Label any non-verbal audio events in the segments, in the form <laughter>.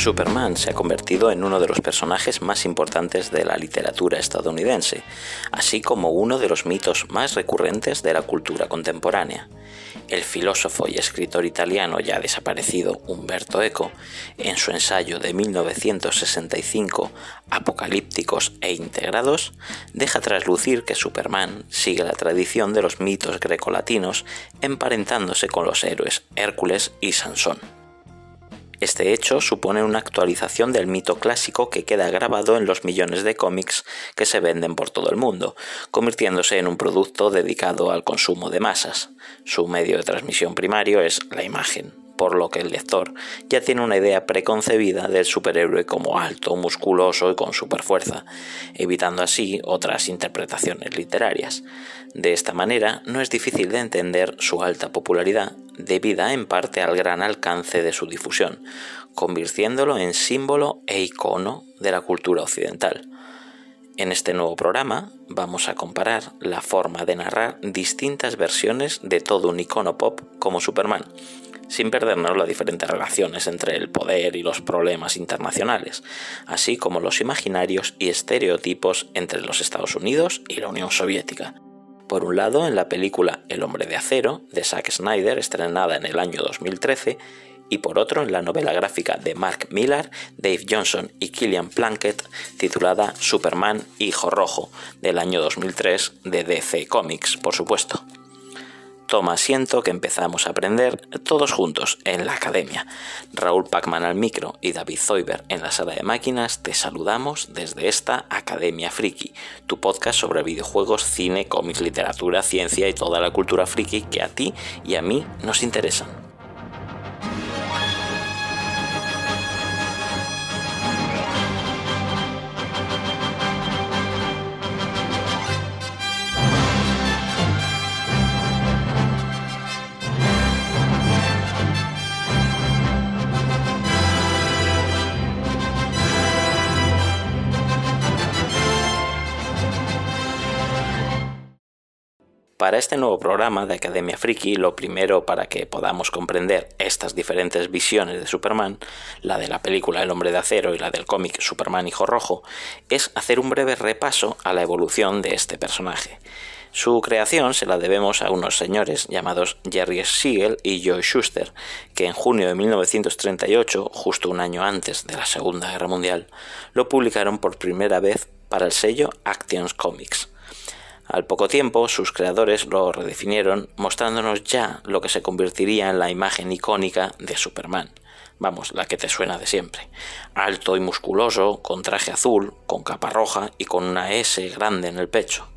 Superman se ha convertido en uno de los personajes más importantes de la literatura estadounidense, así como uno de los mitos más recurrentes de la cultura contemporánea. El filósofo y escritor italiano ya desaparecido Umberto Eco, en su ensayo de 1965 Apocalípticos e Integrados, deja traslucir que Superman sigue la tradición de los mitos grecolatinos emparentándose con los héroes Hércules y Sansón. Este hecho supone una actualización del mito clásico que queda grabado en los millones de cómics que se venden por todo el mundo, convirtiéndose en un producto dedicado al consumo de masas. Su medio de transmisión primario es la imagen, por lo que el lector ya tiene una idea preconcebida del superhéroe como alto, musculoso y con superfuerza, evitando así otras interpretaciones literarias. De esta manera no es difícil de entender su alta popularidad, debida en parte al gran alcance de su difusión, convirtiéndolo en símbolo e icono de la cultura occidental. En este nuevo programa vamos a comparar la forma de narrar distintas versiones de todo un icono pop como Superman, sin perdernos las diferentes relaciones entre el poder y los problemas internacionales, así como los imaginarios y estereotipos entre los Estados Unidos y la Unión Soviética. Por un lado, en la película El hombre de acero, de Zack Snyder, estrenada en el año 2013, y por otro en la novela gráfica de Mark Millar, Dave Johnson y Killian Plunkett, titulada Superman Hijo Rojo, del año 2003 de DC Comics, por supuesto. Toma asiento que empezamos a aprender todos juntos en la academia. Raúl Pacman al micro y David Zoiber en la sala de máquinas te saludamos desde esta Academia Friki, tu podcast sobre videojuegos, cine, cómics, literatura, ciencia y toda la cultura friki que a ti y a mí nos interesan. Para este nuevo programa de Academia Friki, lo primero para que podamos comprender estas diferentes visiones de Superman, la de la película El hombre de acero y la del cómic Superman Hijo Rojo, es hacer un breve repaso a la evolución de este personaje. Su creación se la debemos a unos señores llamados Jerry Siegel y Joe Schuster, que en junio de 1938, justo un año antes de la Segunda Guerra Mundial, lo publicaron por primera vez para el sello Actions Comics. Al poco tiempo, sus creadores lo redefinieron, mostrándonos ya lo que se convertiría en la imagen icónica de Superman. Vamos, la que te suena de siempre. Alto y musculoso, con traje azul, con capa roja y con una S grande en el pecho.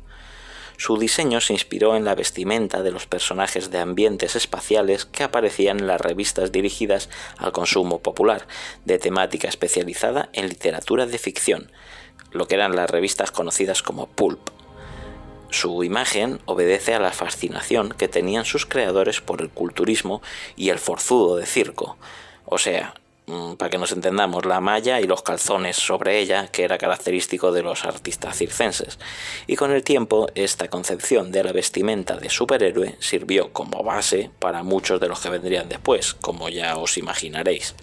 Su diseño se inspiró en la vestimenta de los personajes de ambientes espaciales que aparecían en las revistas dirigidas al consumo popular, de temática especializada en literatura de ficción, lo que eran las revistas conocidas como pulp. Su imagen obedece a la fascinación que tenían sus creadores por el culturismo y el forzudo de circo. O sea, mm, para que nos entendamos, la malla y los calzones sobre ella, que era característico de los artistas circenses. Y con el tiempo, esta concepción de la vestimenta de superhéroe sirvió como base para muchos de los que vendrían después, como ya os imaginaréis.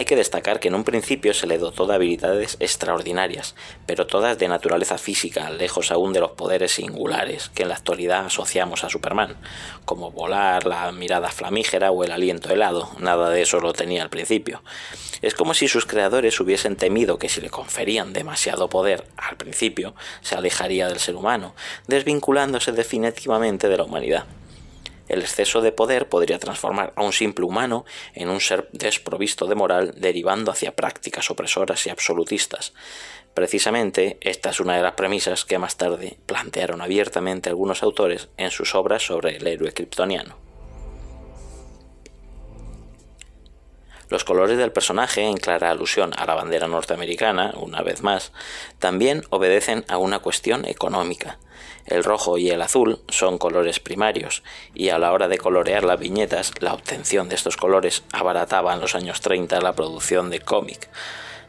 Hay que destacar que en un principio se le dotó de habilidades extraordinarias, pero todas de naturaleza física, lejos aún de los poderes singulares que en la actualidad asociamos a Superman, como volar, la mirada flamígera o el aliento helado, nada de eso lo tenía al principio. Es como si sus creadores hubiesen temido que si le conferían demasiado poder al principio, se alejaría del ser humano, desvinculándose definitivamente de la humanidad. El exceso de poder podría transformar a un simple humano en un ser desprovisto de moral, derivando hacia prácticas opresoras y absolutistas. Precisamente esta es una de las premisas que más tarde plantearon abiertamente algunos autores en sus obras sobre el héroe kryptoniano. Los colores del personaje, en clara alusión a la bandera norteamericana, una vez más, también obedecen a una cuestión económica. El rojo y el azul son colores primarios, y a la hora de colorear las viñetas, la obtención de estos colores abarataba en los años 30 la producción de cómic.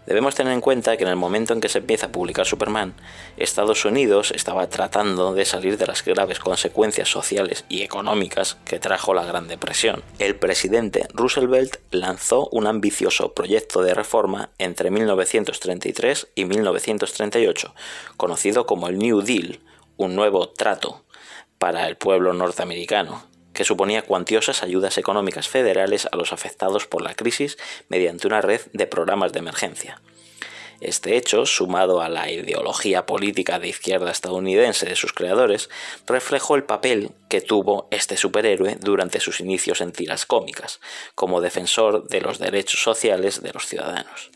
Debemos tener en cuenta que en el momento en que se empieza a publicar Superman, Estados Unidos estaba tratando de salir de las graves consecuencias sociales y económicas que trajo la Gran Depresión. El presidente Roosevelt lanzó un ambicioso proyecto de reforma entre 1933 y 1938, conocido como el New Deal, un nuevo trato para el pueblo norteamericano, que suponía cuantiosas ayudas económicas federales a los afectados por la crisis mediante una red de programas de emergencia. Este hecho, sumado a la ideología política de izquierda estadounidense de sus creadores, reflejó el papel que tuvo este superhéroe durante sus inicios en tiras cómicas, como defensor de los derechos sociales de los ciudadanos.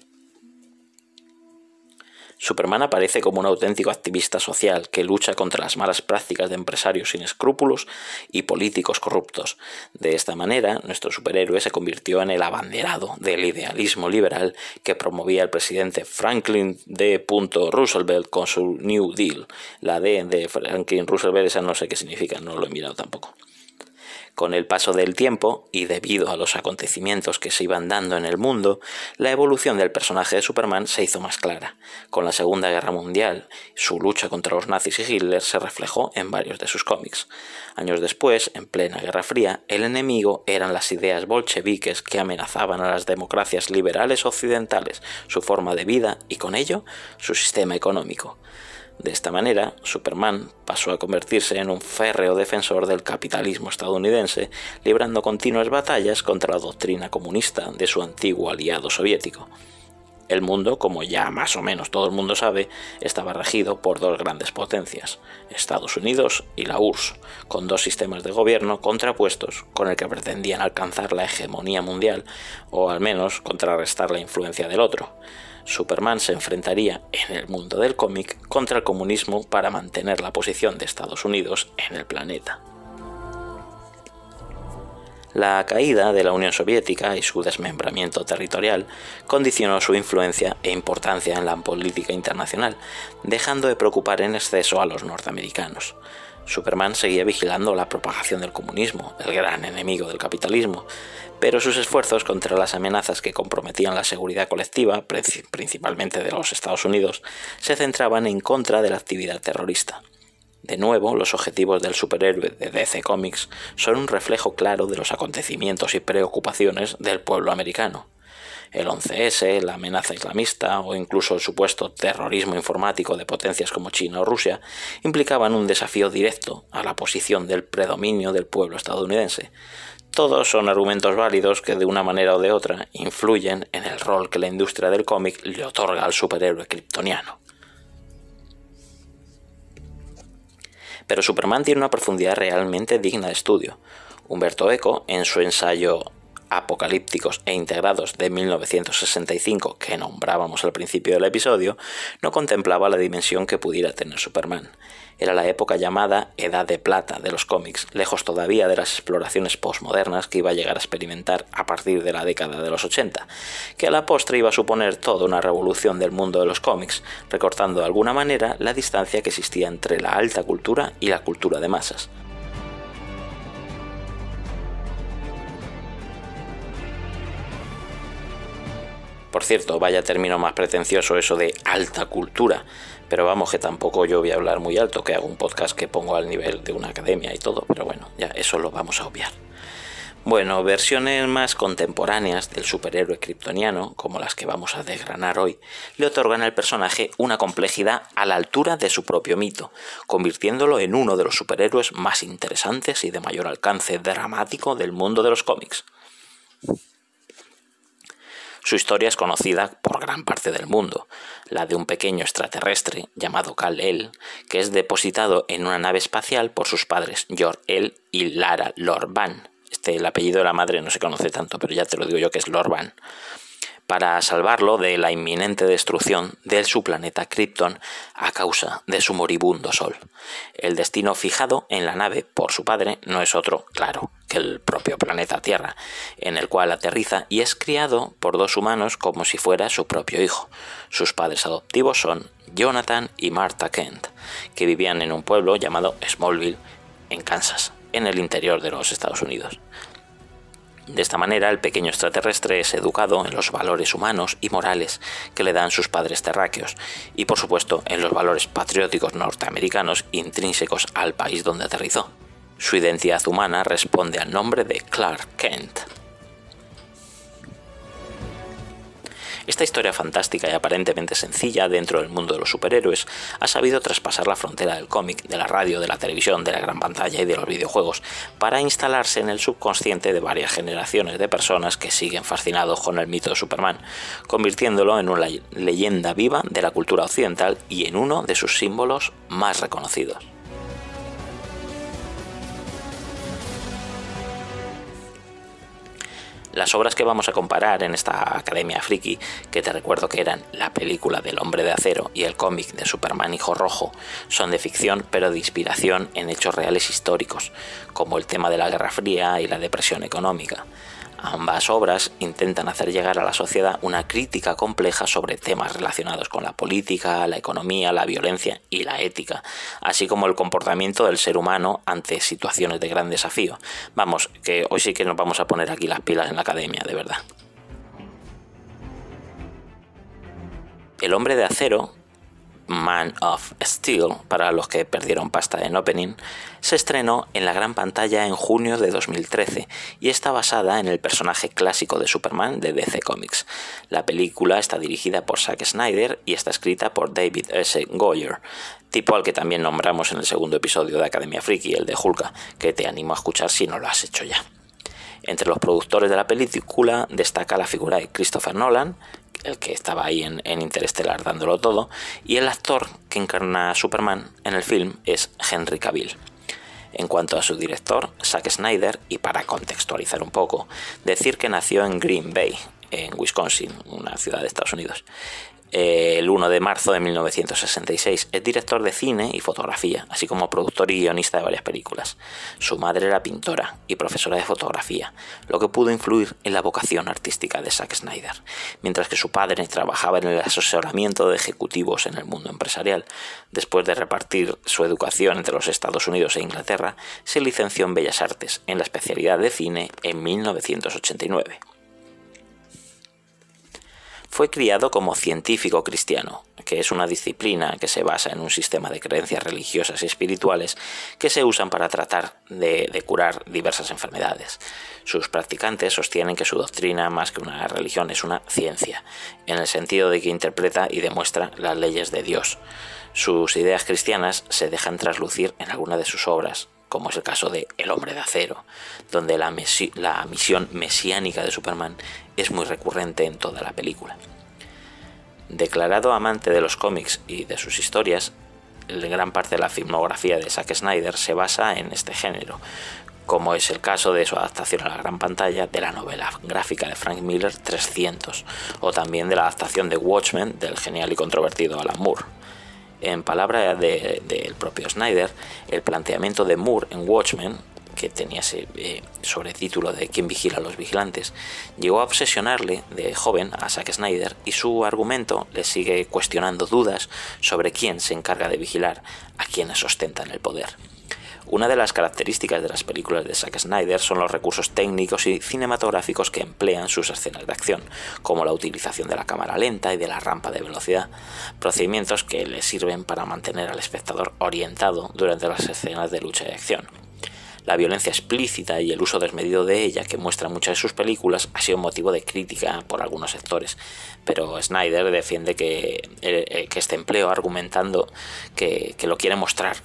Superman aparece como un auténtico activista social que lucha contra las malas prácticas de empresarios sin escrúpulos y políticos corruptos. De esta manera, nuestro superhéroe se convirtió en el abanderado del idealismo liberal que promovía el presidente Franklin D. Roosevelt con su New Deal. La D de Franklin Roosevelt, esa no sé qué significa, no lo he mirado tampoco. Con el paso del tiempo, y debido a los acontecimientos que se iban dando en el mundo, la evolución del personaje de Superman se hizo más clara. Con la Segunda Guerra Mundial, su lucha contra los nazis y Hitler se reflejó en varios de sus cómics. Años después, en plena Guerra Fría, el enemigo eran las ideas bolcheviques que amenazaban a las democracias liberales occidentales, su forma de vida y con ello su sistema económico. De esta manera, Superman pasó a convertirse en un férreo defensor del capitalismo estadounidense, librando continuas batallas contra la doctrina comunista de su antiguo aliado soviético. El mundo, como ya más o menos todo el mundo sabe, estaba regido por dos grandes potencias, Estados Unidos y la URSS, con dos sistemas de gobierno contrapuestos con el que pretendían alcanzar la hegemonía mundial o al menos contrarrestar la influencia del otro. Superman se enfrentaría en el mundo del cómic contra el comunismo para mantener la posición de Estados Unidos en el planeta. La caída de la Unión Soviética y su desmembramiento territorial condicionó su influencia e importancia en la política internacional, dejando de preocupar en exceso a los norteamericanos. Superman seguía vigilando la propagación del comunismo, el gran enemigo del capitalismo, pero sus esfuerzos contra las amenazas que comprometían la seguridad colectiva, principalmente de los Estados Unidos, se centraban en contra de la actividad terrorista. De nuevo, los objetivos del superhéroe de DC Comics son un reflejo claro de los acontecimientos y preocupaciones del pueblo americano el 11S, la amenaza islamista o incluso el supuesto terrorismo informático de potencias como China o Rusia implicaban un desafío directo a la posición del predominio del pueblo estadounidense. Todos son argumentos válidos que de una manera o de otra influyen en el rol que la industria del cómic le otorga al superhéroe kryptoniano. Pero Superman tiene una profundidad realmente digna de estudio. Humberto Eco, en su ensayo apocalípticos e integrados de 1965 que nombrábamos al principio del episodio, no contemplaba la dimensión que pudiera tener Superman. Era la época llamada Edad de Plata de los cómics, lejos todavía de las exploraciones postmodernas que iba a llegar a experimentar a partir de la década de los 80, que a la postre iba a suponer toda una revolución del mundo de los cómics, recortando de alguna manera la distancia que existía entre la alta cultura y la cultura de masas. Por cierto, vaya término más pretencioso eso de alta cultura. Pero vamos, que tampoco yo voy a hablar muy alto, que hago un podcast que pongo al nivel de una academia y todo, pero bueno, ya eso lo vamos a obviar. Bueno, versiones más contemporáneas del superhéroe kryptoniano, como las que vamos a desgranar hoy, le otorgan al personaje una complejidad a la altura de su propio mito, convirtiéndolo en uno de los superhéroes más interesantes y de mayor alcance dramático del mundo de los cómics. Su historia es conocida por gran parte del mundo, la de un pequeño extraterrestre llamado Kal-El, que es depositado en una nave espacial por sus padres Jor-El y Lara Lorban. Este, el apellido de la madre no se conoce tanto, pero ya te lo digo yo que es Lorban para salvarlo de la inminente destrucción de su planeta Krypton a causa de su moribundo Sol. El destino fijado en la nave por su padre no es otro, claro, que el propio planeta Tierra, en el cual aterriza y es criado por dos humanos como si fuera su propio hijo. Sus padres adoptivos son Jonathan y Martha Kent, que vivían en un pueblo llamado Smallville, en Kansas, en el interior de los Estados Unidos. De esta manera, el pequeño extraterrestre es educado en los valores humanos y morales que le dan sus padres terráqueos, y por supuesto en los valores patrióticos norteamericanos intrínsecos al país donde aterrizó. Su identidad humana responde al nombre de Clark Kent. Esta historia fantástica y aparentemente sencilla dentro del mundo de los superhéroes ha sabido traspasar la frontera del cómic, de la radio, de la televisión, de la gran pantalla y de los videojuegos, para instalarse en el subconsciente de varias generaciones de personas que siguen fascinados con el mito de Superman, convirtiéndolo en una leyenda viva de la cultura occidental y en uno de sus símbolos más reconocidos. Las obras que vamos a comparar en esta Academia Friki, que te recuerdo que eran la película del Hombre de Acero y el cómic de Superman Hijo Rojo, son de ficción pero de inspiración en hechos reales históricos, como el tema de la Guerra Fría y la depresión económica. Ambas obras intentan hacer llegar a la sociedad una crítica compleja sobre temas relacionados con la política, la economía, la violencia y la ética, así como el comportamiento del ser humano ante situaciones de gran desafío. Vamos, que hoy sí que nos vamos a poner aquí las pilas en la academia, de verdad. El hombre de acero Man of Steel, para los que perdieron pasta en opening, se estrenó en la gran pantalla en junio de 2013 y está basada en el personaje clásico de Superman de DC Comics. La película está dirigida por Zack Snyder y está escrita por David S. Goyer, tipo al que también nombramos en el segundo episodio de Academia Freaky, el de Hulka, que te animo a escuchar si no lo has hecho ya. Entre los productores de la película destaca la figura de Christopher Nolan, el que estaba ahí en, Interestelar dándolo todo, y el actor que encarna a Superman en el film es Henry Cavill. En cuanto a su director, Zack Snyder, y para contextualizar un poco, decir que nació en Green Bay, en Wisconsin, una ciudad de Estados Unidos, el 1 de marzo de 1966. Es director de cine y fotografía, así como productor y guionista de varias películas. Su madre era pintora y profesora de fotografía, lo que pudo influir en la vocación artística de Zack Snyder, mientras que su padre trabajaba en el asesoramiento de ejecutivos en el mundo empresarial. Después de repartir su educación entre los Estados Unidos e Inglaterra, se licenció en Bellas Artes, en la especialidad de cine, en 1989. Fue criado como científico cristiano, que es una disciplina que se basa en un sistema de creencias religiosas y espirituales que se usan para tratar de, curar diversas enfermedades. Sus practicantes sostienen que su doctrina, más que una religión, es una ciencia, en el sentido de que interpreta y demuestra las leyes de Dios. Sus ideas cristianas se dejan traslucir en alguna de sus obras, como es el caso de El hombre de acero, donde la, misión mesiánica de Superman es muy recurrente en toda la película. Declarado amante de los cómics y de sus historias, gran parte de la filmografía de Zack Snyder se basa en este género, como es el caso de su adaptación a la gran pantalla de la novela gráfica de Frank Miller 300, o también de la adaptación de Watchmen del genial y controvertido Alan Moore. En palabra del propio Snyder, el planteamiento de Moore en Watchmen, que tenía ese eh, sobretítulo de ¿Quién vigila a los vigilantes?, llegó a obsesionarle de joven a Zack Snyder y su argumento le sigue cuestionando dudas sobre quién se encarga de vigilar a quienes ostentan el poder. Una de las características de las películas de Zack Snyder son los recursos técnicos y cinematográficos que emplean sus escenas de acción, como la utilización de la cámara lenta y de la rampa de velocidad, procedimientos que le sirven para mantener al espectador orientado durante las escenas de lucha y acción. La violencia explícita y el uso desmedido de ella que muestra muchas de sus películas ha sido motivo de crítica por algunos sectores, pero Snyder defiende que, eh, este empleo argumentando que lo quiere mostrar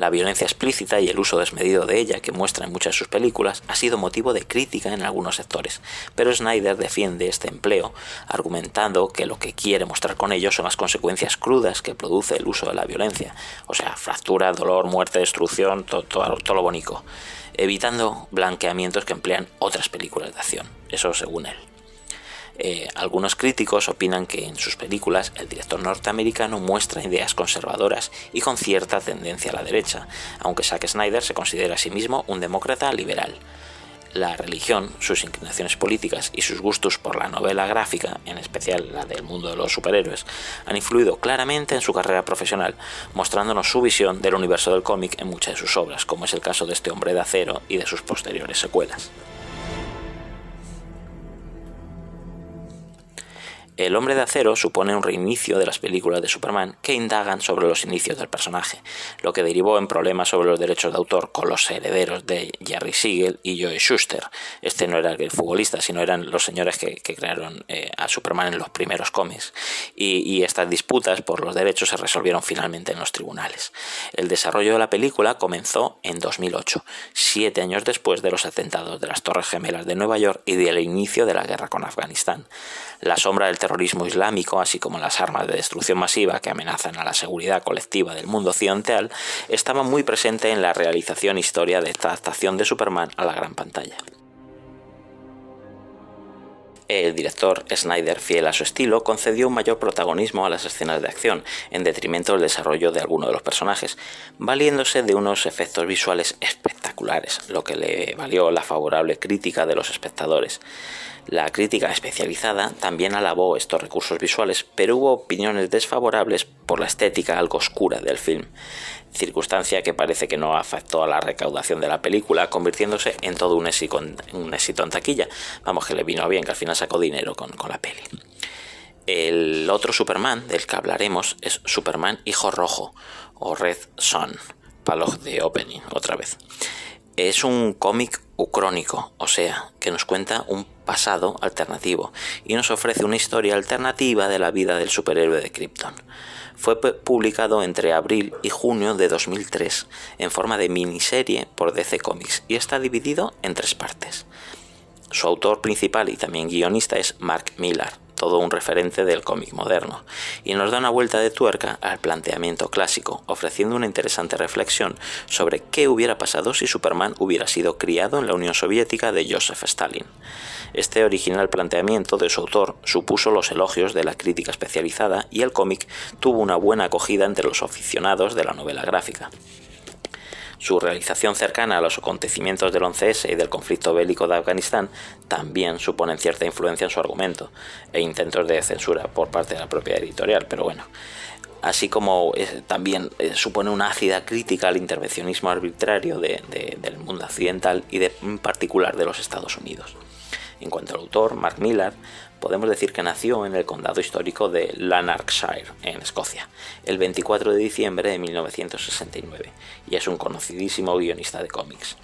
la violencia explícita y el uso desmedido de ella que muestra en muchas de sus películas ha sido motivo de crítica en algunos sectores, pero Snyder defiende este empleo argumentando que lo que quiere mostrar con ello son las consecuencias crudas que produce el uso de la violencia, o sea, fractura, dolor, muerte, destrucción, todo, todo lo bonito, evitando blanqueamientos que emplean otras películas de acción, eso según él. Eh, algunos críticos opinan que en sus películas el director norteamericano muestra ideas conservadoras y con cierta tendencia a la derecha, aunque Zack Snyder se considera a sí mismo un demócrata liberal. La religión, sus inclinaciones políticas y sus gustos por la novela gráfica, en especial la del mundo de los superhéroes, han influido claramente en su carrera profesional, mostrándonos su visión del universo del cómic en muchas de sus obras, como es el caso de este hombre de acero y de sus posteriores secuelas. El hombre de acero supone un reinicio de las películas de Superman que indagan sobre los inicios del personaje, lo que derivó en problemas sobre los derechos de autor con los herederos de Jerry Siegel y Joe Schuster. Este no era el futbolista, sino eran los señores que, crearon eh, a Superman en los primeros cómics. Y, estas disputas por los derechos se resolvieron finalmente en los tribunales. El desarrollo de la película comenzó en 2008, siete años después de los atentados de las Torres Gemelas de Nueva York y del inicio de la guerra con Afganistán. La sombra del terrorismo islámico, así como las armas de destrucción masiva que amenazan a la seguridad colectiva del mundo occidental, estaban muy presentes en la realización historia de esta adaptación de Superman a la gran pantalla. El director Snyder, fiel a su estilo, concedió un mayor protagonismo a las escenas de acción, en detrimento del desarrollo de algunos de los personajes, valiéndose de unos efectos visuales espectaculares, lo que le valió la favorable crítica de los espectadores. La crítica especializada también alabó estos recursos visuales, pero hubo opiniones desfavorables por la estética algo oscura del film, circunstancia que parece que no afectó a la recaudación de la película, convirtiéndose en todo un éxito, en taquilla. Vamos, que le vino bien, que al final sacó dinero con, con la peli. El otro Superman del que hablaremos es Superman Hijo Rojo o Red Son, palos de opening otra vez. Es un cómic ucrónico, o sea, que nos cuenta un pasado alternativo y nos ofrece una historia alternativa de la vida del superhéroe de Krypton. Fue publicado entre abril y junio de 2003 en forma de miniserie por DC Comics y está dividido en tres partes. Su autor principal y también guionista es Mark Millar, todo un referente del cómic moderno, y nos da una vuelta de tuerca al planteamiento clásico, ofreciendo una interesante reflexión sobre qué hubiera pasado si Superman hubiera sido criado en la Unión Soviética de Joseph Stalin. Este original planteamiento de su autor supuso los elogios de la crítica especializada y el cómic tuvo una buena acogida entre los aficionados de la novela gráfica. Su realización cercana a los acontecimientos del 11S y del conflicto bélico de Afganistán también suponen cierta influencia en su argumento e intentos de censura por parte de la propia editorial, pero bueno, así como eh, también eh, supone una ácida crítica al intervencionismo arbitrario del mundo occidental y en particular de los Estados Unidos. En cuanto al autor, Mark Millar, podemos decir que nació en el condado histórico de Lanarkshire, en Escocia, el 24 de diciembre de 1969, y es un conocidísimo guionista de cómics.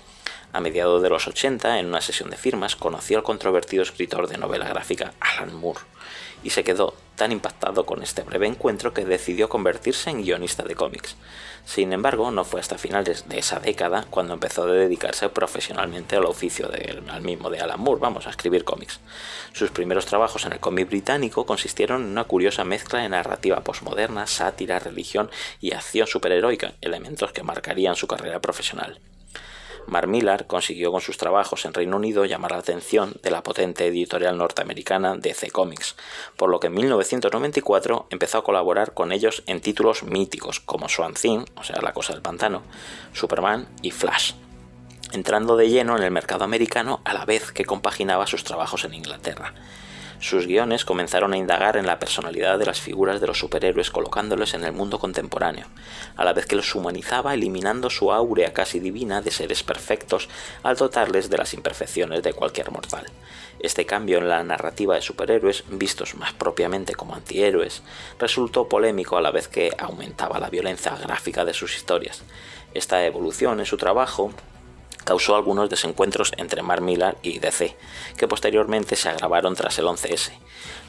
A mediados de los 80, en una sesión de firmas, conoció al controvertido escritor de novela gráfica Alan Moore, y se quedó tan impactado con este breve encuentro que decidió convertirse en guionista de cómics. Sin embargo, no fue hasta finales de esa década cuando empezó a dedicarse profesionalmente al oficio del al mismo de Alan Moore, vamos, a escribir cómics. Sus primeros trabajos en el cómic británico consistieron en una curiosa mezcla de narrativa posmoderna, sátira, religión y acción superheroica, elementos que marcarían su carrera profesional. Mark Millar consiguió con sus trabajos en Reino Unido llamar la atención de la potente editorial norteamericana DC Comics, por lo que en 1994 empezó a colaborar con ellos en títulos míticos como Swan Thing, o sea, La Cosa del Pantano, Superman y Flash, entrando de lleno en el mercado americano a la vez que compaginaba sus trabajos en Inglaterra. Sus guiones comenzaron a indagar en la personalidad de las figuras de los superhéroes colocándolos en el mundo contemporáneo, a la vez que los humanizaba eliminando su áurea casi divina de seres perfectos al dotarles de las imperfecciones de cualquier mortal. Este cambio en la narrativa de superhéroes, vistos más propiamente como antihéroes, resultó polémico a la vez que aumentaba la violencia gráfica de sus historias. Esta evolución en su trabajo causó algunos desencuentros entre Mark Millar y DC, que posteriormente se agravaron tras el 11S.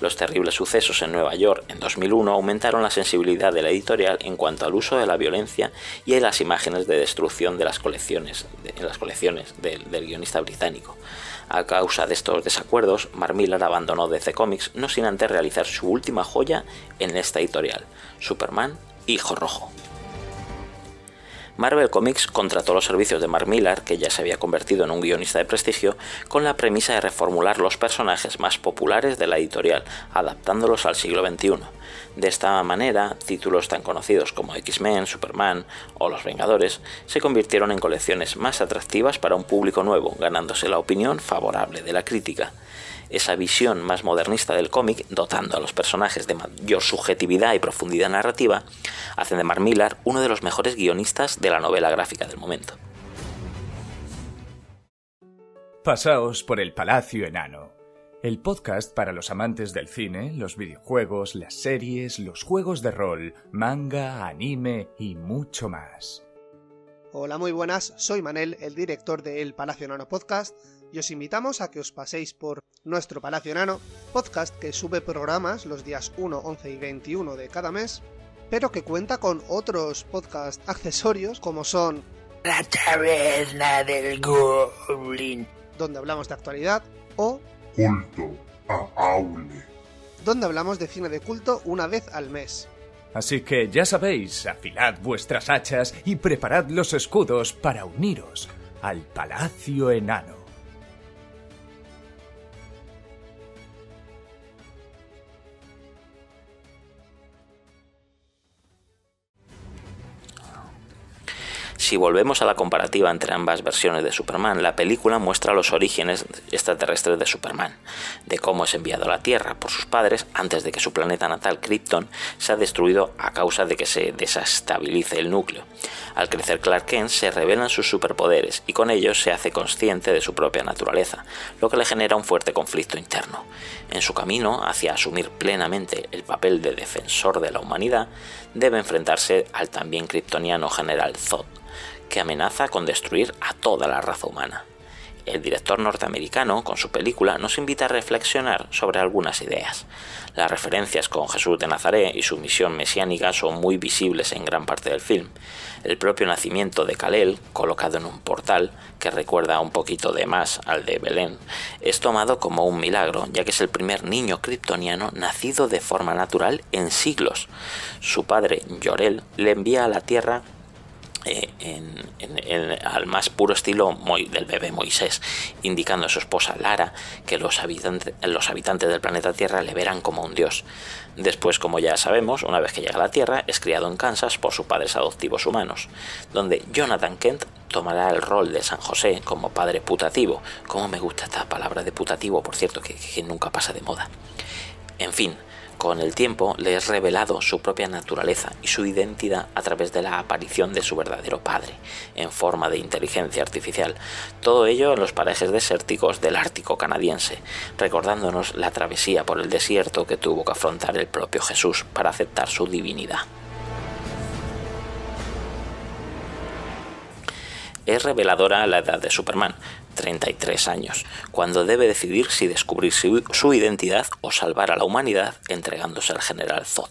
Los terribles sucesos en Nueva York en 2001 aumentaron la sensibilidad de la editorial en cuanto al uso de la violencia y de las imágenes de destrucción de las colecciones, en las colecciones del, del guionista británico. A causa de estos desacuerdos, Mark Millar abandonó DC Comics no sin antes realizar su última joya en esta editorial, Superman Hijo Rojo. Marvel Comics contrató los servicios de Mark Millar, que ya se había convertido en un guionista de prestigio, con la premisa de reformular los personajes más populares de la editorial, adaptándolos al siglo XXI. De esta manera, títulos tan conocidos como X-Men, Superman o Los Vengadores se convirtieron en colecciones más atractivas para un público nuevo, ganándose la opinión favorable de la crítica esa visión más modernista del cómic, dotando a los personajes de mayor subjetividad y profundidad narrativa, hacen de Mark Millar uno de los mejores guionistas de la novela gráfica del momento. Pasaos por el Palacio Enano, el podcast para los amantes del cine, los videojuegos, las series, los juegos de rol, manga, anime y mucho más. Hola, muy buenas, soy Manel, el director de El Palacio Enano Podcast, y os invitamos a que os paséis por nuestro Palacio Enano, podcast que sube programas los días 1, 11 y 21 de cada mes, pero que cuenta con otros podcast accesorios como son La Taberna del Goblin, donde hablamos de actualidad, o Culto a Aule, donde hablamos de cine de culto una vez al mes. Así que ya sabéis, afilad vuestras hachas y preparad los escudos para uniros al Palacio Enano. Si volvemos a la comparativa entre ambas versiones de Superman, la película muestra los orígenes extraterrestres de Superman, de cómo es enviado a la Tierra por sus padres antes de que su planeta natal, Krypton, sea destruido a causa de que se desestabilice el núcleo. Al crecer Clark Kent se revelan sus superpoderes y con ellos se hace consciente de su propia naturaleza, lo que le genera un fuerte conflicto interno. En su camino hacia asumir plenamente el papel de defensor de la humanidad, debe enfrentarse al también kryptoniano general Zod, que amenaza con destruir a toda la raza humana. El director norteamericano, con su película, nos invita a reflexionar sobre algunas ideas. Las referencias con Jesús de Nazaret y su misión mesiánica son muy visibles en gran parte del film. El propio nacimiento de Kalel, colocado en un portal, que recuerda un poquito de más al de Belén, es tomado como un milagro, ya que es el primer niño kryptoniano nacido de forma natural en siglos. Su padre, Yorel, le envía a la Tierra eh, al más puro estilo del bebé Moisés, indicando a su esposa Lara que los habitantes del planeta Tierra le verán como un dios. Después, como ya sabemos, una vez que llega a la Tierra, es criado en Kansas por sus padres adoptivos humanos, donde Jonathan Kent tomará el rol de San José como padre putativo. Como me gusta esta palabra de putativo, por cierto, que nunca pasa de moda. En fin, con el tiempo le es revelado su propia naturaleza y su identidad a través de la aparición de su verdadero padre, en forma de inteligencia artificial. Todo ello en los parajes desérticos del Ártico canadiense, recordándonos la travesía por el desierto que tuvo que afrontar el propio Jesús para aceptar su divinidad. Es reveladora la edad de Superman, 33 años, cuando debe decidir si descubrir su, identidad o salvar a la humanidad entregándose al general Zod.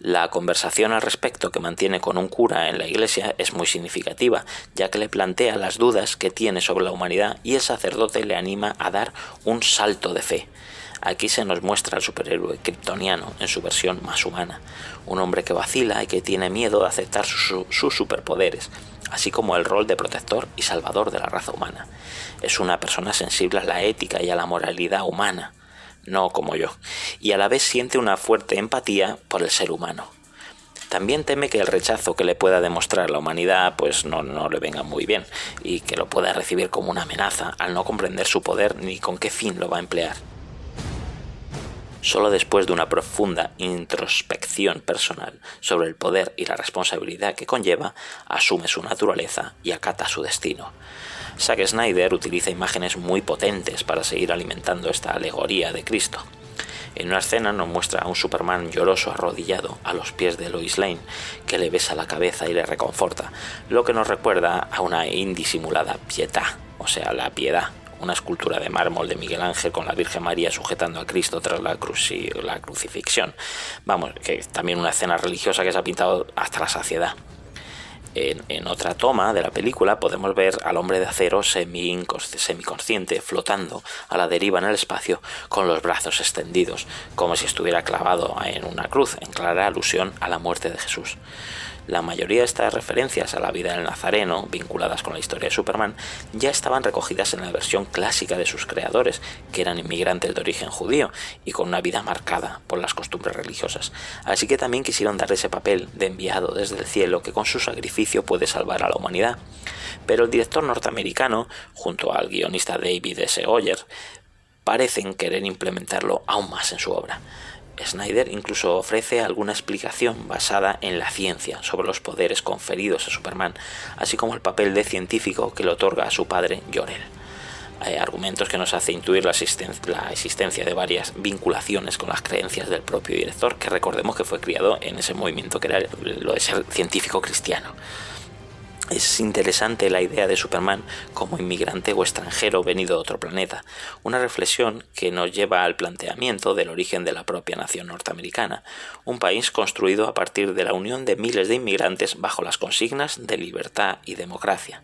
La conversación al respecto que mantiene con un cura en la iglesia es muy significativa, ya que le plantea las dudas que tiene sobre la humanidad y el sacerdote le anima a dar un salto de fe. Aquí se nos muestra al superhéroe kryptoniano en su versión más humana, un hombre que vacila y que tiene miedo de aceptar sus superpoderes, así como el rol de protector y salvador de la raza humana. Es una persona sensible a la ética y a la moralidad humana, no como yo, y a la vez siente una fuerte empatía por el ser humano. También teme que el rechazo que le pueda demostrar la humanidad pues no, no le venga muy bien y que lo pueda recibir como una amenaza al no comprender su poder ni con qué fin lo va a emplear. Solo después de una profunda introspección personal sobre el poder y la responsabilidad que conlleva, asume su naturaleza y acata su destino. Zack Snyder utiliza imágenes muy potentes para seguir alimentando esta alegoría de Cristo. En una escena nos muestra a un Superman lloroso arrodillado a los pies de Lois Lane, que le besa la cabeza y le reconforta, lo que nos recuerda a una indisimulada pietà, o sea, la piedad una escultura de mármol de Miguel Ángel con la Virgen María sujetando a Cristo tras la, la crucifixión. Vamos, que también una escena religiosa que se ha pintado hasta la saciedad. En, otra toma de la película podemos ver al hombre de acero semiconsciente flotando a la deriva en el espacio con los brazos extendidos, como si estuviera clavado en una cruz, en clara alusión a la muerte de Jesús. La mayoría de estas referencias a la vida del Nazareno, vinculadas con la historia de Superman, ya estaban recogidas en la versión clásica de sus creadores, que eran inmigrantes de origen judío y con una vida marcada por las costumbres religiosas. Así que también quisieron darle ese papel de enviado desde el cielo que con su sacrificio puede salvar a la humanidad. Pero el director norteamericano, junto al guionista David S. Goyer, parecen querer implementarlo aún más en su obra. Snyder incluso ofrece alguna explicación basada en la ciencia sobre los poderes conferidos a Superman, así como el papel de científico que le otorga a su padre Jor-El. Hay argumentos que nos hace intuir la, la, existencia de varias vinculaciones con las creencias del propio director, que recordemos que fue criado en ese movimiento que era lo de ser científico cristiano. Es interesante la idea de Superman como inmigrante o extranjero venido de otro planeta, una reflexión que nos lleva al planteamiento del origen de la propia nación norteamericana, un país construido a partir de la unión de miles de inmigrantes bajo las consignas de libertad y democracia,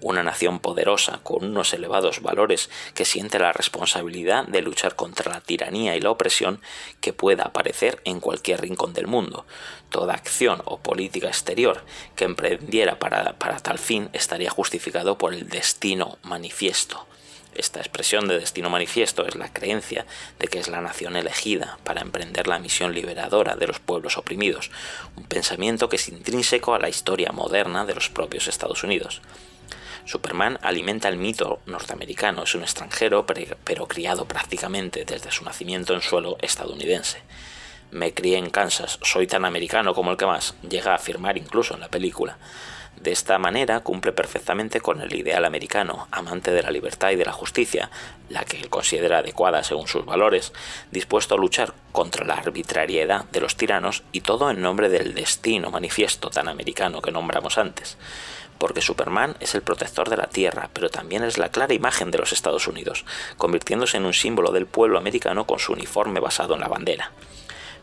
una nación poderosa con unos elevados valores que siente la responsabilidad de luchar contra la tiranía y la opresión que pueda aparecer en cualquier rincón del mundo. Toda acción o política exterior que emprendiera para para tal fin estaría justificado por el destino manifiesto. Esta expresión de destino manifiesto es la creencia de que es la nación elegida para emprender la misión liberadora de los pueblos oprimidos, un pensamiento que es intrínseco a la historia moderna de los propios Estados Unidos. Superman alimenta el mito norteamericano, es un extranjero pero criado prácticamente desde su nacimiento en suelo estadounidense. Me crié en Kansas, soy tan americano como el que más, llega a afirmar incluso en la película. De esta manera cumple perfectamente con el ideal americano, amante de la libertad y de la justicia, la que él considera adecuada según sus valores, dispuesto a luchar contra la arbitrariedad de los tiranos y todo en nombre del destino manifiesto tan americano que nombramos antes. Porque Superman es el protector de la Tierra, pero también es la clara imagen de los Estados Unidos, convirtiéndose en un símbolo del pueblo americano con su uniforme basado en la bandera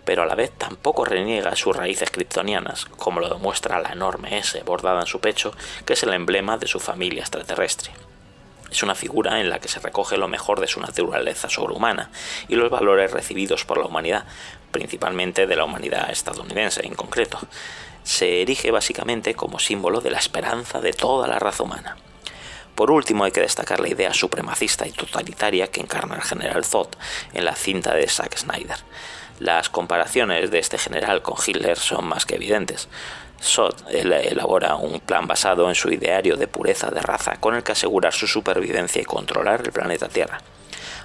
pero a la vez tampoco reniega sus raíces kryptonianas, como lo demuestra la enorme S bordada en su pecho, que es el emblema de su familia extraterrestre. Es una figura en la que se recoge lo mejor de su naturaleza sobrehumana y los valores recibidos por la humanidad, principalmente de la humanidad estadounidense en concreto. Se erige básicamente como símbolo de la esperanza de toda la raza humana. Por último, hay que destacar la idea supremacista y totalitaria que encarna el general Zod en la cinta de Zack Snyder. Las comparaciones de este general con Hitler son más que evidentes. Sot elabora un plan basado en su ideario de pureza de raza con el que asegurar su supervivencia y controlar el planeta Tierra.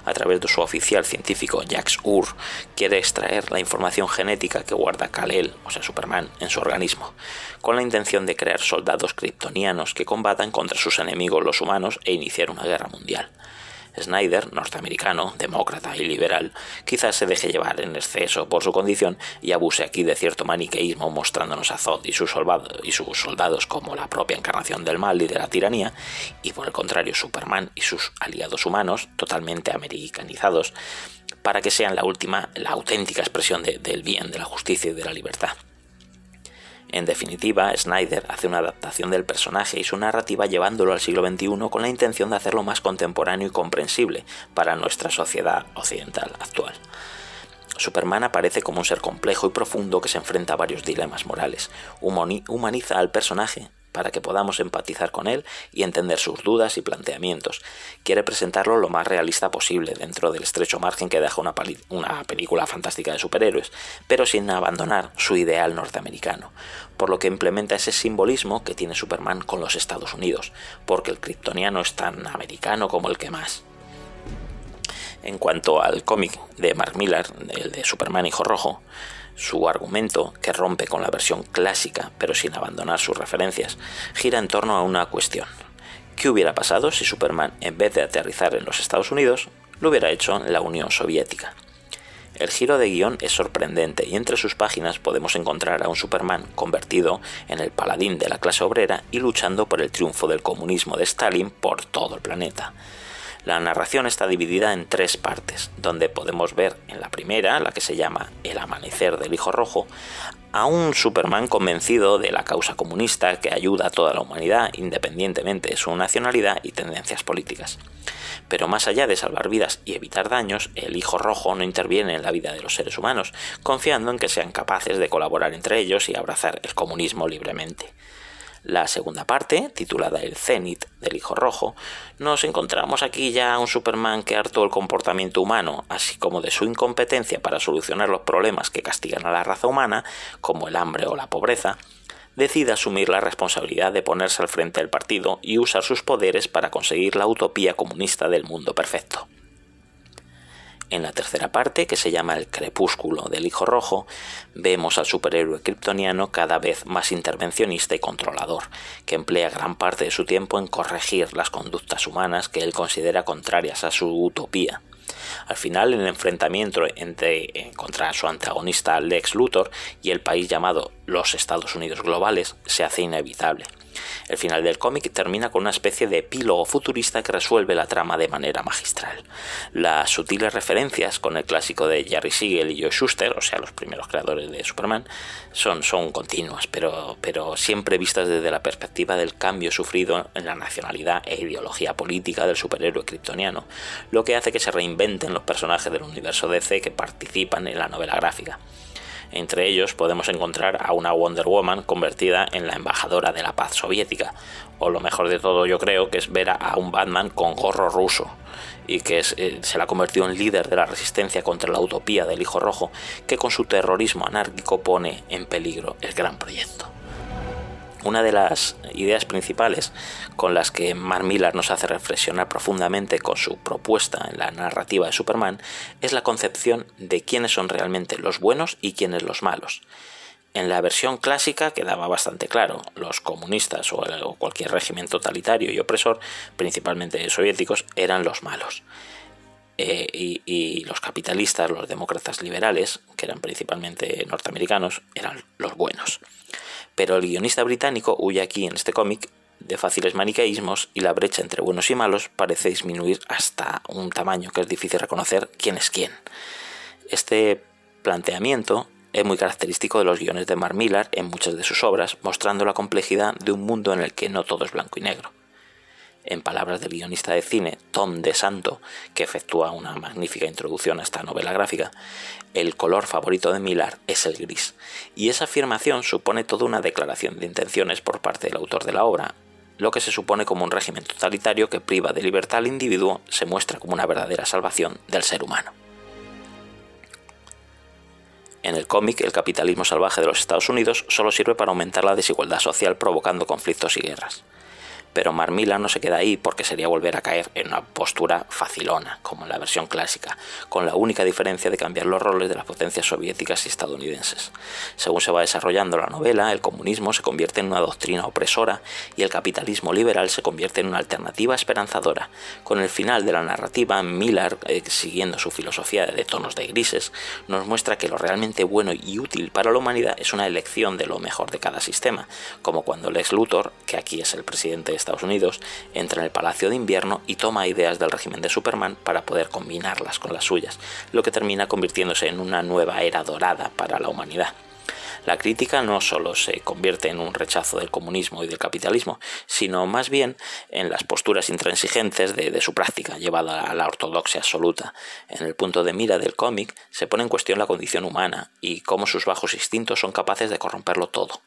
A través de su oficial científico Jax Ur, quiere extraer la información genética que guarda Kal-El, o sea Superman, en su organismo, con la intención de crear soldados kryptonianos que combatan contra sus enemigos los humanos e iniciar una guerra mundial. Snyder, norteamericano, demócrata y liberal, quizás se deje llevar en exceso por su condición y abuse aquí de cierto maniqueísmo mostrándonos a Zod y sus, soldados como la propia encarnación del mal y de la tiranía, y por el contrario Superman y sus aliados humanos, totalmente americanizados, para que sean la última, la auténtica expresión del bien, de la justicia y de la libertad. En definitiva, Snyder hace una adaptación del personaje y su narrativa llevándolo al siglo XXI con la intención de hacerlo más contemporáneo y comprensible para nuestra sociedad occidental actual. Superman aparece como un ser complejo y profundo que se enfrenta a varios dilemas morales. Humaniza al personaje para que podamos empatizar con él y entender sus dudas y planteamientos. Quiere presentarlo lo más realista posible dentro del estrecho margen que deja una, película fantástica de superhéroes, pero sin abandonar su ideal norteamericano, por lo que implementa ese simbolismo que tiene Superman con los Estados Unidos, porque el kryptoniano es tan americano como el que más. En cuanto al cómic de Mark Millar, el de Superman Hijo Rojo, su argumento, que rompe con la versión clásica pero sin abandonar sus referencias, gira en torno a una cuestión. ¿Qué hubiera pasado si Superman, en vez de aterrizar en los Estados Unidos, lo hubiera hecho en la Unión Soviética? El giro de guion es sorprendente y entre sus páginas podemos encontrar a un Superman convertido en el paladín de la clase obrera y luchando por el triunfo del comunismo de Stalin por todo el planeta. La narración está dividida en tres partes, donde podemos ver en la primera, la que se llama El amanecer del Hijo Rojo, a un Superman convencido de la causa comunista que ayuda a toda la humanidad independientemente de su nacionalidad y tendencias políticas. Pero más allá de salvar vidas y evitar daños, el Hijo Rojo no interviene en la vida de los seres humanos, confiando en que sean capaces de colaborar entre ellos y abrazar el comunismo libremente. La segunda parte, titulada El Zenit del Hijo Rojo, nos encontramos aquí ya a un Superman que hartó el comportamiento humano, así como de su incompetencia para solucionar los problemas que castigan a la raza humana, como el hambre o la pobreza, decide asumir la responsabilidad de ponerse al frente del partido y usar sus poderes para conseguir la utopía comunista del mundo perfecto. En la tercera parte, que se llama El crepúsculo del Hijo Rojo, vemos al superhéroe kryptoniano cada vez más intervencionista y controlador, que emplea gran parte de su tiempo en corregir las conductas humanas que él considera contrarias a su utopía. Al final, el enfrentamiento entre, eh, contra su antagonista Lex Luthor y el país llamado los Estados Unidos globales se hace inevitable. El final del cómic termina con una especie de epílogo futurista que resuelve la trama de manera magistral. Las sutiles referencias con el clásico de Jerry Siegel y Joe Schuster, o sea, los primeros creadores de Superman, son, son continuas, pero, pero siempre vistas desde la perspectiva del cambio sufrido en la nacionalidad e ideología política del superhéroe kryptoniano, lo que hace que se reinventen los personajes del universo DC que participan en la novela gráfica. Entre ellos podemos encontrar a una Wonder Woman convertida en la embajadora de la paz soviética, o lo mejor de todo yo creo que es ver a un Batman con gorro ruso y que eh, se la ha convertido en líder de la resistencia contra la utopía del Hijo Rojo, que con su terrorismo anárquico pone en peligro el gran proyecto. Una de las ideas principales con las que Mark Millar nos hace reflexionar profundamente con su propuesta en la narrativa de Superman es la concepción de quiénes son realmente los buenos y quiénes los malos. En la versión clásica quedaba bastante claro, los comunistas o, cualquier régimen totalitario y opresor, principalmente soviéticos, eran los malos. Eh, y, los capitalistas, los demócratas liberales, que eran principalmente norteamericanos, eran los buenos. Pero el guionista británico huye aquí en este cómic de fáciles maniqueísmos y la brecha entre buenos y malos parece disminuir hasta un tamaño que es difícil reconocer quién es quién. Este planteamiento es muy característico de los guiones de Mark Millar en muchas de sus obras, mostrando la complejidad de un mundo en el que no todo es blanco y negro en palabras del guionista de cine Tom DeSanto, que efectúa una magnífica introducción a esta novela gráfica, el color favorito de Millar es el gris, y esa afirmación supone toda una declaración de intenciones por parte del autor de la obra. Lo que se supone como un régimen totalitario que priva de libertad al individuo se muestra como una verdadera salvación del ser humano. En el cómic, el capitalismo salvaje de los Estados Unidos solo sirve para aumentar la desigualdad social provocando conflictos y guerras. Pero Marmila no se queda ahí porque sería volver a caer en una postura facilona, como en la versión clásica, con la única diferencia de cambiar los roles de las potencias soviéticas y estadounidenses. Según se va desarrollando la novela, el comunismo se convierte en una doctrina opresora y el capitalismo liberal se convierte en una alternativa esperanzadora. Con el final de la narrativa, Miller, eh, siguiendo su filosofía de tonos de grises, nos muestra que lo realmente bueno y útil para la humanidad es una elección de lo mejor de cada sistema, como cuando Lex Luthor, que aquí es el presidente de Estados Unidos, entra en el Palacio de Invierno y toma ideas del régimen de Superman para poder combinarlas con las suyas, lo que termina convirtiéndose en una nueva era dorada para la humanidad. La crítica no solo se convierte en un rechazo del comunismo y del capitalismo, sino más bien en las posturas intransigentes de, de, su práctica, llevada a la ortodoxia absoluta. En el punto de mira del cómic se pone en cuestión la condición humana y cómo sus bajos instintos son capaces de corromperlo todo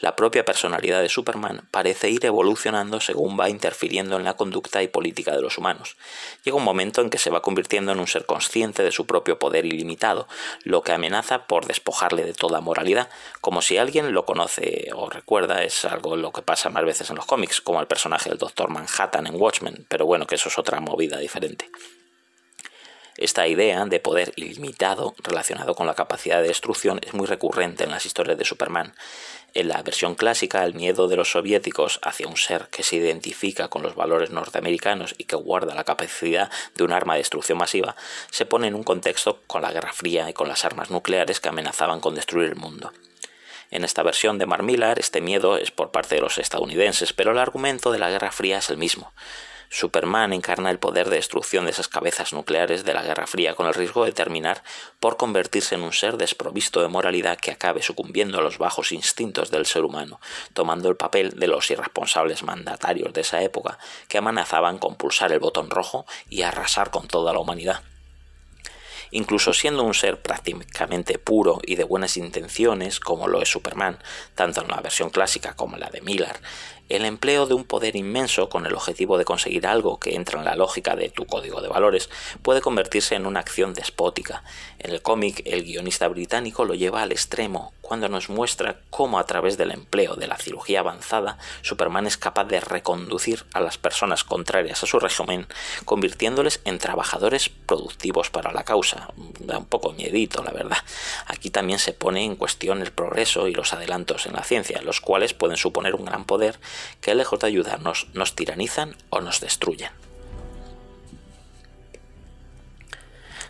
la propia personalidad de Superman parece ir evolucionando según va interfiriendo en la conducta y política de los humanos. Llega un momento en que se va convirtiendo en un ser consciente de su propio poder ilimitado, lo que amenaza por despojarle de toda moralidad, como si alguien lo conoce o recuerda, es algo lo que pasa más veces en los cómics, como el personaje del Doctor Manhattan en Watchmen, pero bueno, que eso es otra movida diferente. Esta idea de poder ilimitado relacionado con la capacidad de destrucción es muy recurrente en las historias de Superman. En la versión clásica, el miedo de los soviéticos hacia un ser que se identifica con los valores norteamericanos y que guarda la capacidad de un arma de destrucción masiva se pone en un contexto con la Guerra Fría y con las armas nucleares que amenazaban con destruir el mundo. En esta versión de Mark Millar, este miedo es por parte de los estadounidenses, pero el argumento de la Guerra Fría es el mismo. Superman encarna el poder de destrucción de esas cabezas nucleares de la Guerra Fría con el riesgo de terminar por convertirse en un ser desprovisto de moralidad que acabe sucumbiendo a los bajos instintos del ser humano, tomando el papel de los irresponsables mandatarios de esa época que amenazaban con pulsar el botón rojo y arrasar con toda la humanidad. Incluso siendo un ser prácticamente puro y de buenas intenciones, como lo es Superman, tanto en la versión clásica como en la de Miller, el empleo de un poder inmenso con el objetivo de conseguir algo que entra en la lógica de tu código de valores puede convertirse en una acción despótica. En el cómic, el guionista británico lo lleva al extremo cuando nos muestra cómo a través del empleo de la cirugía avanzada, Superman es capaz de reconducir a las personas contrarias a su régimen, convirtiéndoles en trabajadores productivos para la causa. Da un poco miedito, la verdad. Aquí también se pone en cuestión el progreso y los adelantos en la ciencia, los cuales pueden suponer un gran poder que lejos de ayudarnos nos tiranizan o nos destruyen.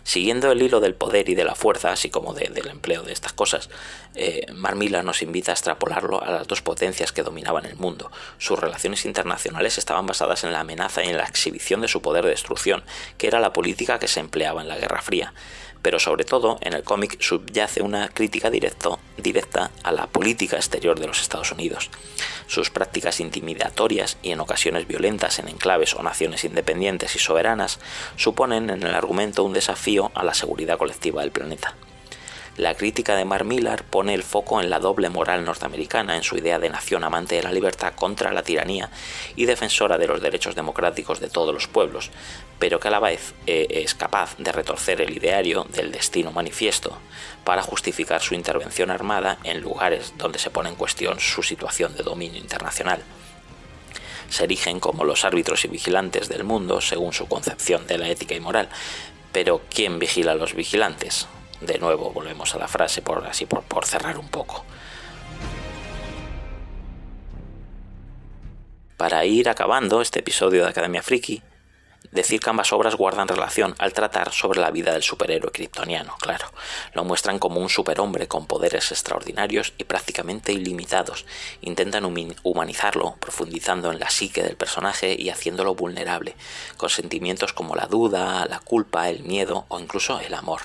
Siguiendo el hilo del poder y de la fuerza, así como del empleo de estas cosas, eh, Marmila nos invita a extrapolarlo a las dos potencias que dominaban el mundo. Sus relaciones internacionales estaban basadas en la amenaza y en la exhibición de su poder de destrucción, que era la política que se empleaba en la Guerra Fría pero sobre todo en el cómic subyace una crítica directo, directa a la política exterior de los Estados Unidos. Sus prácticas intimidatorias y en ocasiones violentas en enclaves o naciones independientes y soberanas suponen en el argumento un desafío a la seguridad colectiva del planeta. La crítica de Mark Millar pone el foco en la doble moral norteamericana, en su idea de nación amante de la libertad contra la tiranía y defensora de los derechos democráticos de todos los pueblos, pero que a la vez eh, es capaz de retorcer el ideario del destino manifiesto para justificar su intervención armada en lugares donde se pone en cuestión su situación de dominio internacional se erigen como los árbitros y vigilantes del mundo según su concepción de la ética y moral. Pero ¿quién vigila a los vigilantes? De nuevo volvemos a la frase por así por, por cerrar un poco. Para ir acabando este episodio de Academia Friki, decir que ambas obras guardan relación al tratar sobre la vida del superhéroe kryptoniano, claro. Lo muestran como un superhombre con poderes extraordinarios y prácticamente ilimitados. Intentan humanizarlo, profundizando en la psique del personaje y haciéndolo vulnerable, con sentimientos como la duda, la culpa, el miedo o incluso el amor.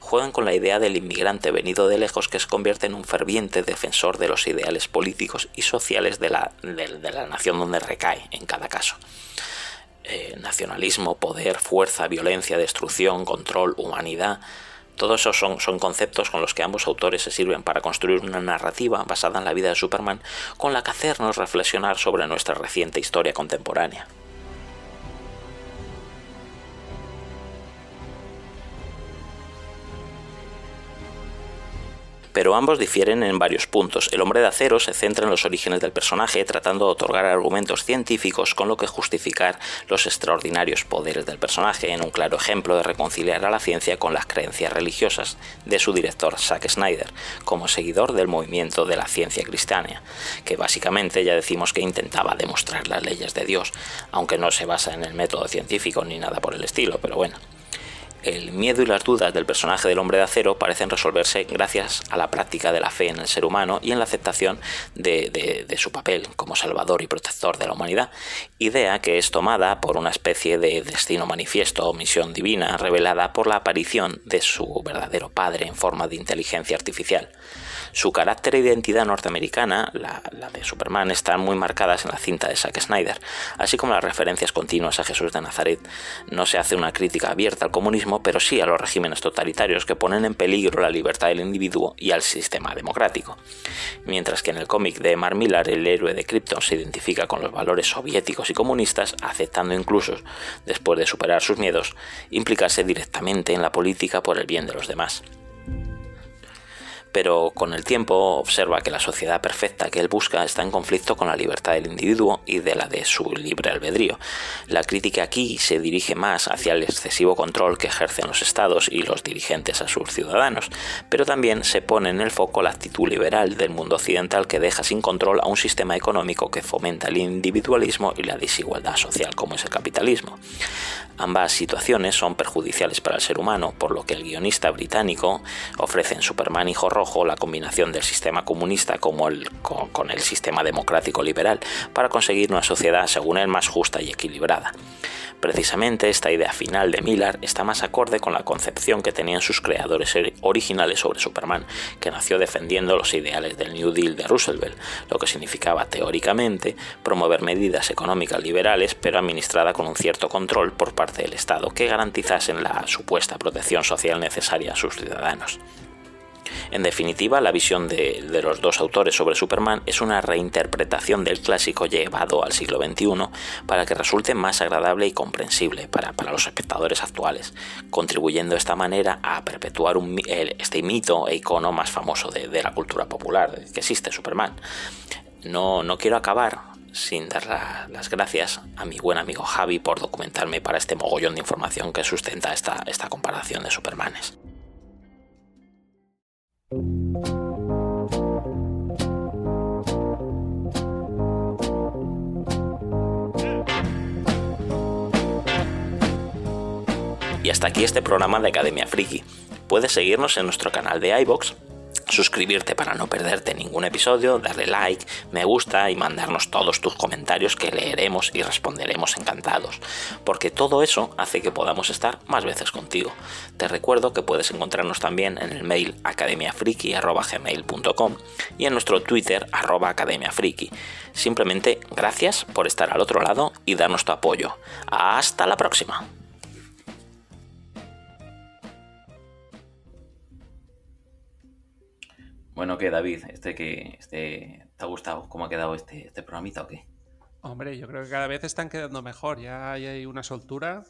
Juegan con la idea del inmigrante venido de lejos que se convierte en un ferviente defensor de los ideales políticos y sociales de la, de la nación donde recae en cada caso. Eh, nacionalismo, poder, fuerza, violencia, destrucción, control, humanidad. Todos esos son, son, conceptos con los que ambos autores se sirven para construir una narrativa basada en la vida de Superman con la que hacernos reflexionar sobre nuestra reciente historia contemporánea. Pero ambos difieren en varios puntos. El hombre de acero se centra en los orígenes del personaje, tratando de otorgar argumentos científicos con lo que justificar los extraordinarios poderes del personaje, en un claro ejemplo de reconciliar a la ciencia con las creencias religiosas de su director Zack Snyder, como seguidor del movimiento de la ciencia cristiana, que básicamente ya decimos que intentaba demostrar las leyes de Dios, aunque no se basa en el método científico ni nada por el estilo, pero bueno el miedo y las dudas del personaje del hombre de acero parecen resolverse gracias a la práctica de la fe en el ser humano y en la aceptación de, su papel como salvador y protector de la humanidad, idea que es tomada por una especie de destino manifiesto o misión divina revelada por la aparición de su verdadero padre en forma de inteligencia artificial. Su carácter e identidad norteamericana, la, de Superman, están muy marcadas en la cinta de Zack Snyder, así como las referencias continuas a Jesús de Nazaret. No se hace una crítica abierta al comunismo, pero sí a los regímenes totalitarios que ponen en peligro la libertad del individuo y al sistema democrático. Mientras que en el cómic de Mark Millar el héroe de Krypton se identifica con los valores soviéticos y comunistas, aceptando incluso, después de superar sus miedos, implicarse directamente en la política por el bien de los demás pero con el tiempo observa que la sociedad perfecta que él busca está en conflicto con la libertad del individuo y de la de su libre albedrío. La crítica aquí se dirige más hacia el excesivo control que ejercen los estados y los dirigentes a sus ciudadanos, pero también se pone en el foco la actitud liberal del mundo occidental que deja sin control a un sistema económico que fomenta el individualismo y la desigualdad social como es el capitalismo. Ambas situaciones son perjudiciales para el ser humano, por lo que el guionista británico ofrece en Superman y Horror arrojo la combinación del sistema comunista como el, con, con el sistema democrático liberal para conseguir una sociedad, según él, más justa y equilibrada. Precisamente esta idea final de Miller está más acorde con la concepción que tenían sus creadores originales sobre Superman, que nació defendiendo los ideales del New Deal de Roosevelt, lo que significaba teóricamente promover medidas económicas liberales pero administrada con un cierto control por parte del Estado que garantizasen la supuesta protección social necesaria a sus ciudadanos. En definitiva, la visión de, los dos autores sobre Superman es una reinterpretación del clásico llevado al siglo XXI para que resulte más agradable y comprensible para, los espectadores actuales, contribuyendo de esta manera a perpetuar este mito e icono más famoso de, la cultura popular que existe, Superman. No, no quiero acabar sin dar las gracias a mi buen amigo Javi por documentarme para este mogollón de información que sustenta esta, esta comparación de Supermanes. Y hasta aquí este programa de Academia Friki. Puedes seguirnos en nuestro canal de iBox suscribirte para no perderte ningún episodio, darle like, me gusta y mandarnos todos tus comentarios que leeremos y responderemos encantados, porque todo eso hace que podamos estar más veces contigo. Te recuerdo que puedes encontrarnos también en el mail academiafriki.gmail.com y en nuestro Twitter arroba academiafriki. Simplemente gracias por estar al otro lado y darnos tu apoyo. Hasta la próxima. Bueno, ¿qué, David? Este que este, ¿Te ha gustado cómo ha quedado este, este programita o qué? Hombre, yo creo que cada vez están quedando mejor. Ya hay una soltura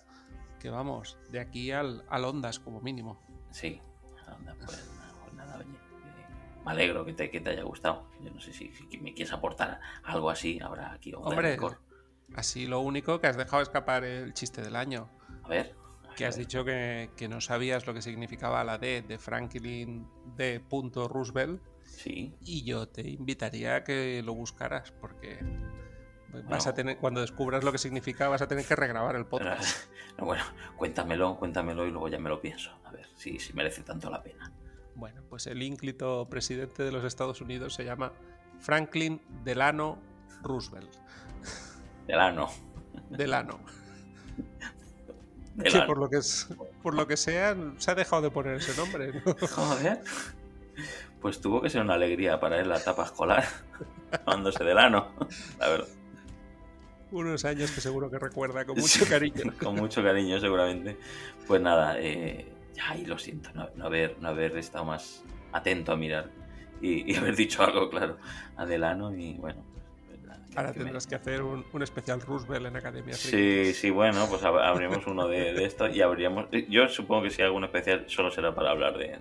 que vamos, de aquí al, al Ondas como mínimo. Sí, Ondas, pues, pues, nada, oye. Me alegro que te, que te haya gustado. Yo no sé si, me quieres aportar algo así ahora aquí. Hombre, así lo único que has dejado escapar el chiste del año. A ver. Que has dicho que, no sabías lo que significaba la D de Franklin D. Roosevelt. Sí. Y yo te invitaría a que lo buscaras, porque vas a tener, cuando descubras lo que significa, vas a tener que regrabar el podcast. <laughs> bueno, cuéntamelo, cuéntamelo y luego ya me lo pienso. A ver si, si merece tanto la pena. Bueno, pues el ínclito presidente de los Estados Unidos se llama Franklin Delano Roosevelt. Delano. Delano por lo que es, por lo que sea, se ha dejado de poner ese nombre. <laughs> Joder. Pues tuvo que ser una alegría para él la etapa escolar, <laughs> llamándose del ano, la verdad. Unos años que seguro que recuerda con mucho cariño. <laughs> con mucho cariño, seguramente. Pues nada, eh, ay, lo siento, no, haber, no haber estado más atento a mirar y, y haber dicho algo, claro, a Delano y bueno, Ahora tendrás que hacer un, especial Roosevelt en Academia Sí, sí, bueno, pues abrimos uno de, esto y habríamos. Yo supongo que si hago un especial solo será para hablar de,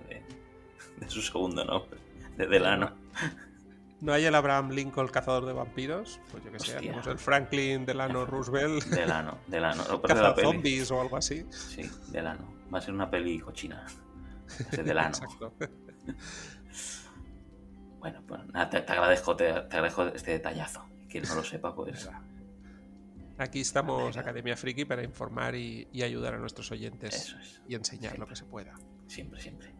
su segundo nombre, de Delano. ¿No hay el Abraham Lincoln, cazador de vampiros? Pues yo que sé, tenemos el Franklin Delano Roosevelt. Delano, Delano. Cazador zombies o algo así. Sí, Delano. Va a ser una peli cochina. Ese Delano. Exacto. Bueno, pues nada, te, agradezco, te agradezco este detallazo quien no lo sepa, pues. Aquí estamos, Academia Friki, para informar y, ayudar a nuestros oyentes y enseñar lo que se pueda. Siempre, siempre.